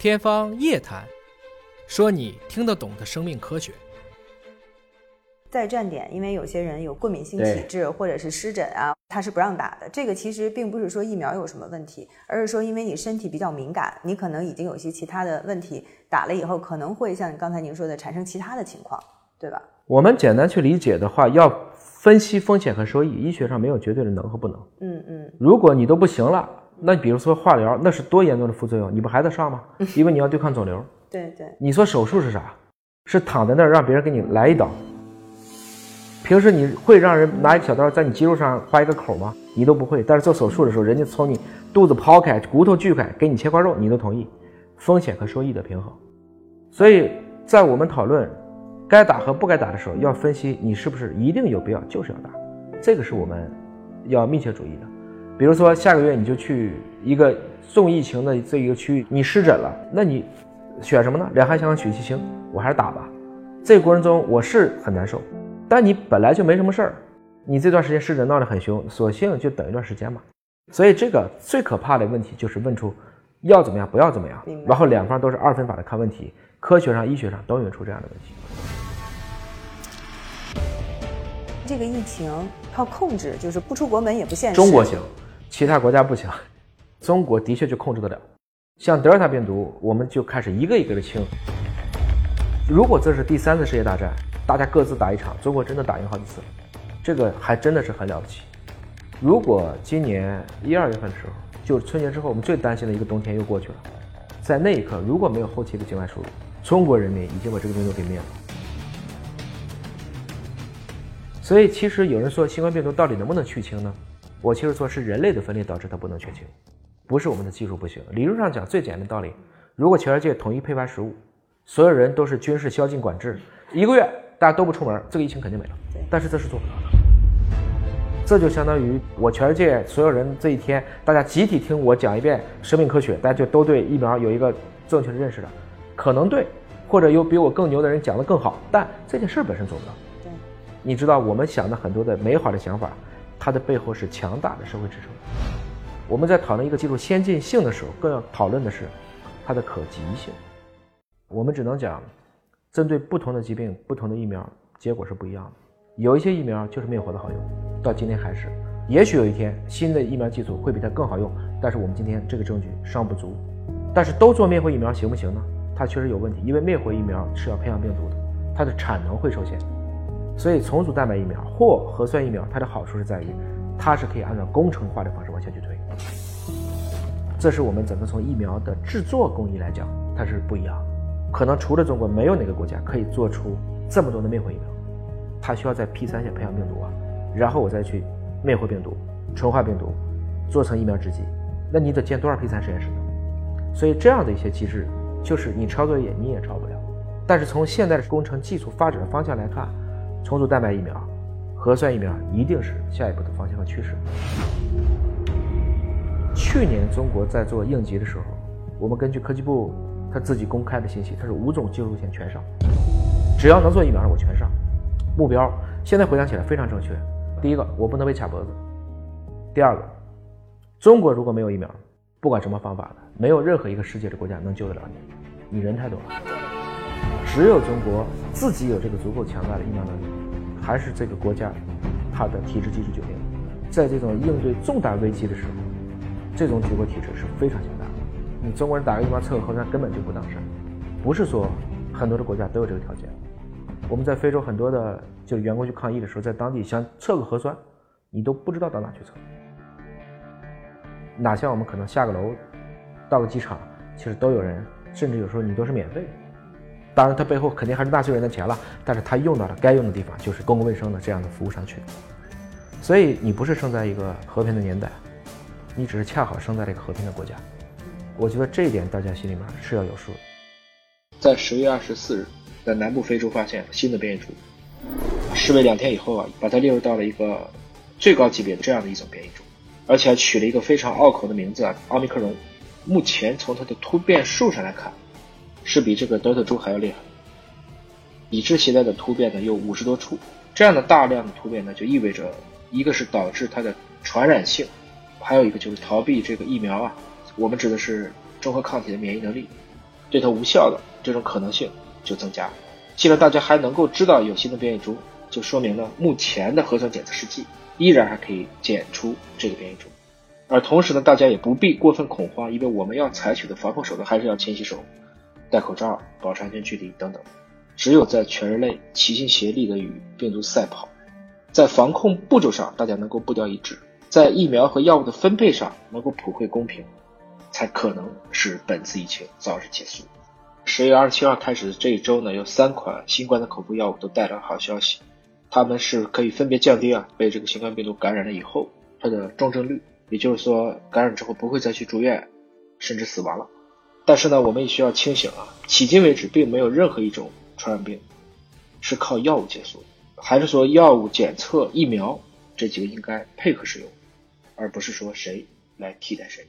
天方夜谭，说你听得懂的生命科学。在站点，因为有些人有过敏性体质或者是湿疹啊，他是不让打的。这个其实并不是说疫苗有什么问题，而是说因为你身体比较敏感，你可能已经有些其他的问题，打了以后可能会像刚才您说的产生其他的情况，对吧？我们简单去理解的话，要分析风险和收益，医学上没有绝对的能和不能。嗯嗯。如果你都不行了，那比如说化疗，那是多严重的副作用，你不还得上吗？因为你要对抗肿瘤。对对。你说手术是啥？是躺在那儿让别人给你来一刀。平时你会让人拿一小刀在你肌肉上划一个口吗？你都不会。但是做手术的时候，人家从你肚子剖开，骨头锯开，给你切块肉，你都同意。风险和收益的平衡。所以在我们讨论该打和不该打的时候，要分析你是不是一定有必要就是要打。这个是我们要密切注意的。比如说下个月你就去一个重疫情的这一个区域，你湿疹了，那你选什么呢？两害相权取其轻，我还是打吧。这个过程中我是很难受。但你本来就没什么事儿，你这段时间湿疹闹得很凶，索性就等一段时间嘛。所以这个最可怕的问题就是问出要怎么样，不要怎么样，然后两方都是二分法的看问题，科学上、医学上都有出这样的问题。这个疫情靠控制，就是不出国门也不现实。中国行，其他国家不行。中国的确就控制得了，像德尔塔病毒，我们就开始一个一个的清。如果这是第三次世界大战。大家各自打一场，中国真的打赢好几次，这个还真的是很了不起。如果今年一二月份的时候，就是春节之后，我们最担心的一个冬天又过去了，在那一刻如果没有后期的境外输入，中国人民已经把这个病毒给灭了。所以，其实有人说新冠病毒到底能不能去清呢？我其实说是人类的分裂导致它不能全球，不是我们的技术不行。理论上讲，最简单的道理，如果全世界统一配发食物，所有人都是军事宵禁管制，一个月。大家都不出门，这个疫情肯定没了。但是这是做不到的。这就相当于我全世界所有人这一天，大家集体听我讲一遍生命科学，大家就都对疫苗有一个正确的认识了。可能对，或者有比我更牛的人讲的更好，但这件事本身做不到。对，你知道我们想的很多的美好的想法，它的背后是强大的社会支撑。我们在讨论一个技术先进性的时候，更要讨论的是它的可及性。我们只能讲。针对不同的疾病，不同的疫苗结果是不一样的。有一些疫苗就是灭活的好用，到今天还是。也许有一天新的疫苗技术会比它更好用，但是我们今天这个证据尚不足。但是都做灭活疫苗行不行呢？它确实有问题，因为灭活疫苗是要培养病毒的，它的产能会受限。所以重组蛋白疫苗或核酸疫苗，它的好处是在于，它是可以按照工程化的方式往下去推。这是我们整个从疫苗的制作工艺来讲，它是不一样。可能除了中国，没有哪个国家可以做出这么多的灭活疫苗。它需要在 P 三线培养病毒啊，然后我再去灭活病毒、纯化病毒，做成疫苗制剂。那你得建多少 P 三实验室呢？所以这样的一些机制，就是你抄作业你也抄不了。但是从现在的工程技术发展的方向来看，重组蛋白疫苗、核酸疫苗一定是下一步的方向和趋势。去年中国在做应急的时候，我们根据科技部。他自己公开的信息，他是五种技术路线全上，只要能做疫苗的我全上。目标现在回想起来非常正确。第一个，我不能被卡脖子；第二个，中国如果没有疫苗，不管什么方法的，没有任何一个世界的国家能救得了你。你人太多了，只有中国自己有这个足够强大的疫苗能力，还是这个国家它的体制机制决定。在这种应对重大危机的时候，这种举国体制是非常强大的。你中国人打个疫苗测个核酸根本就不当事儿，不是说很多的国家都有这个条件。我们在非洲很多的就员工去抗议的时候，在当地想测个核酸，你都不知道到哪去测。哪像我们可能下个楼，到个机场，其实都有人，甚至有时候你都是免费。当然，它背后肯定还是纳税人的钱了，但是它用到了该用的地方，就是公共卫生的这样的服务上去。所以你不是生在一个和平的年代，你只是恰好生在了一个和平的国家。我觉得这一点大家心里面是要有数的。在十月二十四日，在南部非洲发现新的变异株，视为两天以后啊，把它列入到了一个最高级别的这样的一种变异株，而且还取了一个非常拗口的名字啊，奥密克戎。目前从它的突变数上来看，是比这个德尔塔株还要厉害。已知携带的突变呢有五十多处，这样的大量的突变呢，就意味着一个是导致它的传染性，还有一个就是逃避这个疫苗啊。我们指的是中和抗体的免疫能力，对它无效的这种可能性就增加。既然大家还能够知道有新的变异株，就说明呢，目前的核酸检测试剂依然还可以检出这个变异株。而同时呢，大家也不必过分恐慌，因为我们要采取的防控手段还是要勤洗手、戴口罩、保持安全距离等等。只有在全人类齐心协力的与病毒赛跑，在防控步骤上大家能够步调一致，在疫苗和药物的分配上能够普惠公平，才可能使本次疫情早日结束。十月二十七号开始的这一周呢，有三款新冠的口服药物都带来了好消息，他们是可以分别降低啊被这个新冠病毒感染了以后它的重症率。也就是说，感染之后不会再去住院，甚至死亡了。但是呢，我们也需要清醒啊！迄今为止，并没有任何一种传染病是靠药物结束，还是说药物、检测、疫苗这几个应该配合使用，而不是说谁来替代谁。